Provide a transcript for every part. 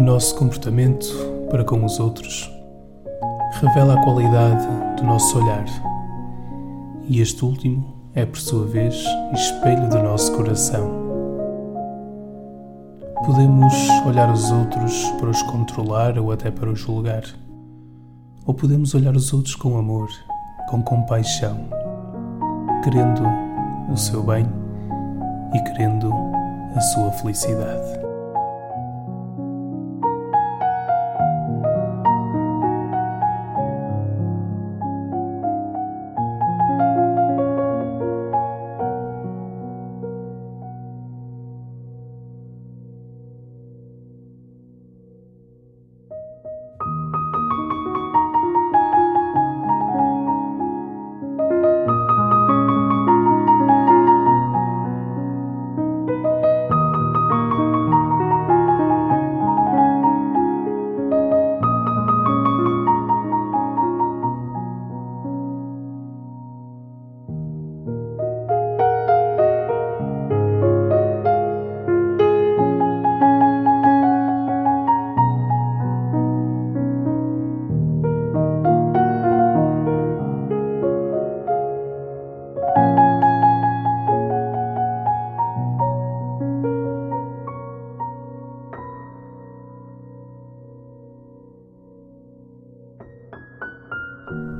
nosso comportamento para com os outros revela a qualidade do nosso olhar, e este último é, por sua vez, espelho do nosso coração. Podemos olhar os outros para os controlar ou até para os julgar, ou podemos olhar os outros com amor, com compaixão, querendo o seu bem e querendo a sua felicidade.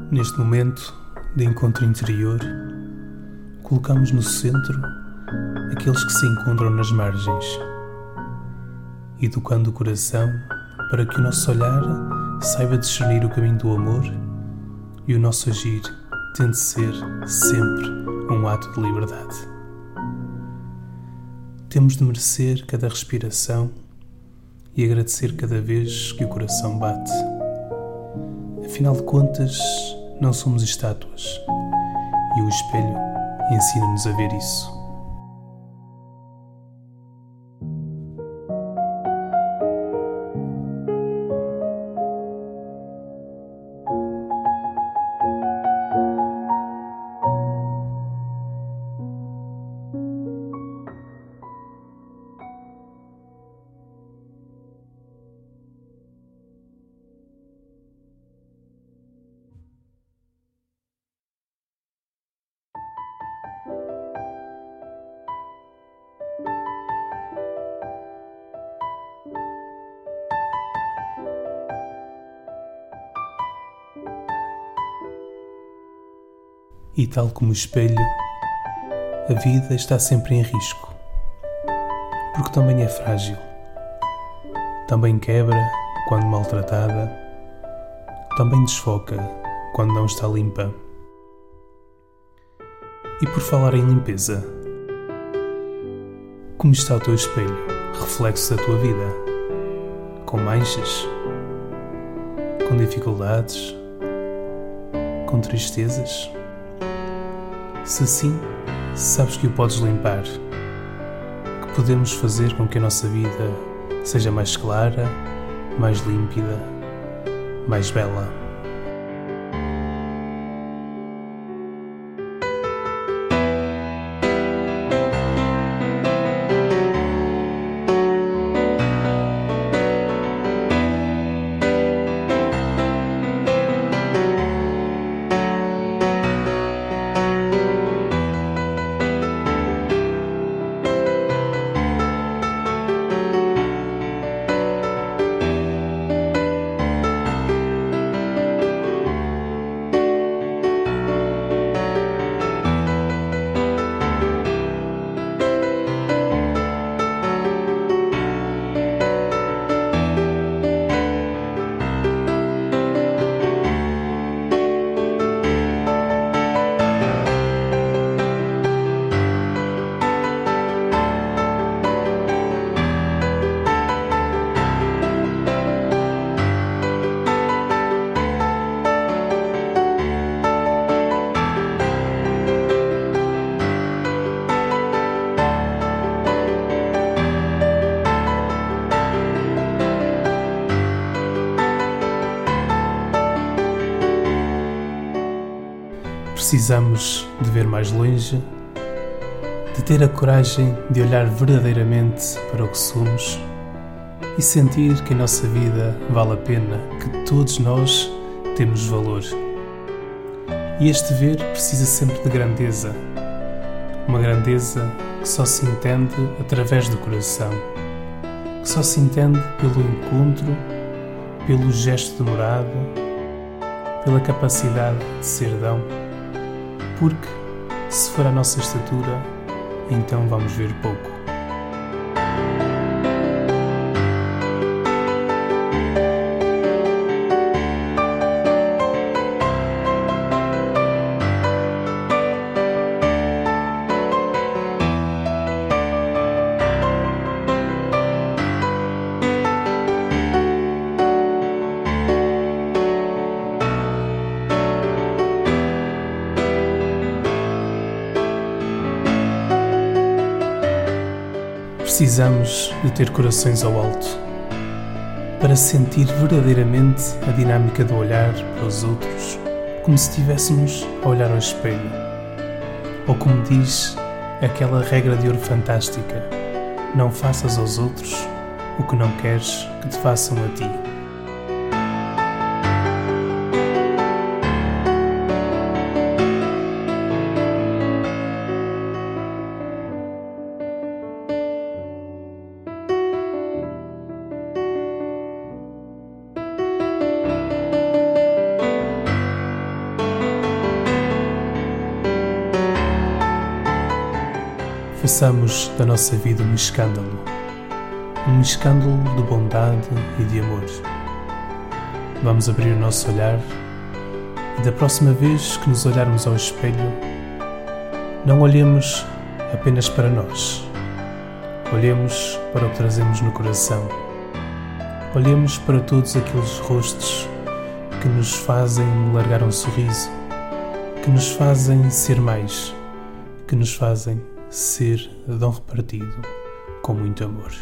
Neste momento de encontro interior, colocamos no centro aqueles que se encontram nas margens, educando o coração para que o nosso olhar saiba discernir o caminho do amor e o nosso agir tente ser sempre um ato de liberdade. Temos de merecer cada respiração e agradecer cada vez que o coração bate. Afinal de contas, não somos estátuas e o espelho ensina-nos a ver isso. E tal como o espelho, a vida está sempre em risco, porque também é frágil, também quebra quando maltratada, também desfoca quando não está limpa. E por falar em limpeza, como está o teu espelho, reflexo da tua vida? Com manchas? Com dificuldades? Com tristezas? Se sim, sabes que o podes limpar, que podemos fazer com que a nossa vida seja mais clara, mais límpida, mais bela. Precisamos de ver mais longe, de ter a coragem de olhar verdadeiramente para o que somos e sentir que a nossa vida vale a pena, que todos nós temos valor. E este ver precisa sempre de grandeza, uma grandeza que só se entende através do coração, que só se entende pelo encontro, pelo gesto demorado, pela capacidade de ser dão, porque se for a nossa estatura, então vamos ver pouco. Precisamos de ter corações ao alto para sentir verdadeiramente a dinâmica do olhar para os outros, como se estivéssemos a olhar ao espelho. Ou como diz aquela regra de ouro fantástica: não faças aos outros o que não queres que te façam a ti. Façamos da nossa vida um escândalo, um escândalo de bondade e de amor. Vamos abrir o nosso olhar e da próxima vez que nos olharmos ao espelho, não olhemos apenas para nós, olhemos para o que trazemos no coração, olhemos para todos aqueles rostos que nos fazem largar um sorriso, que nos fazem ser mais, que nos fazem ser dom repartido com muito amor.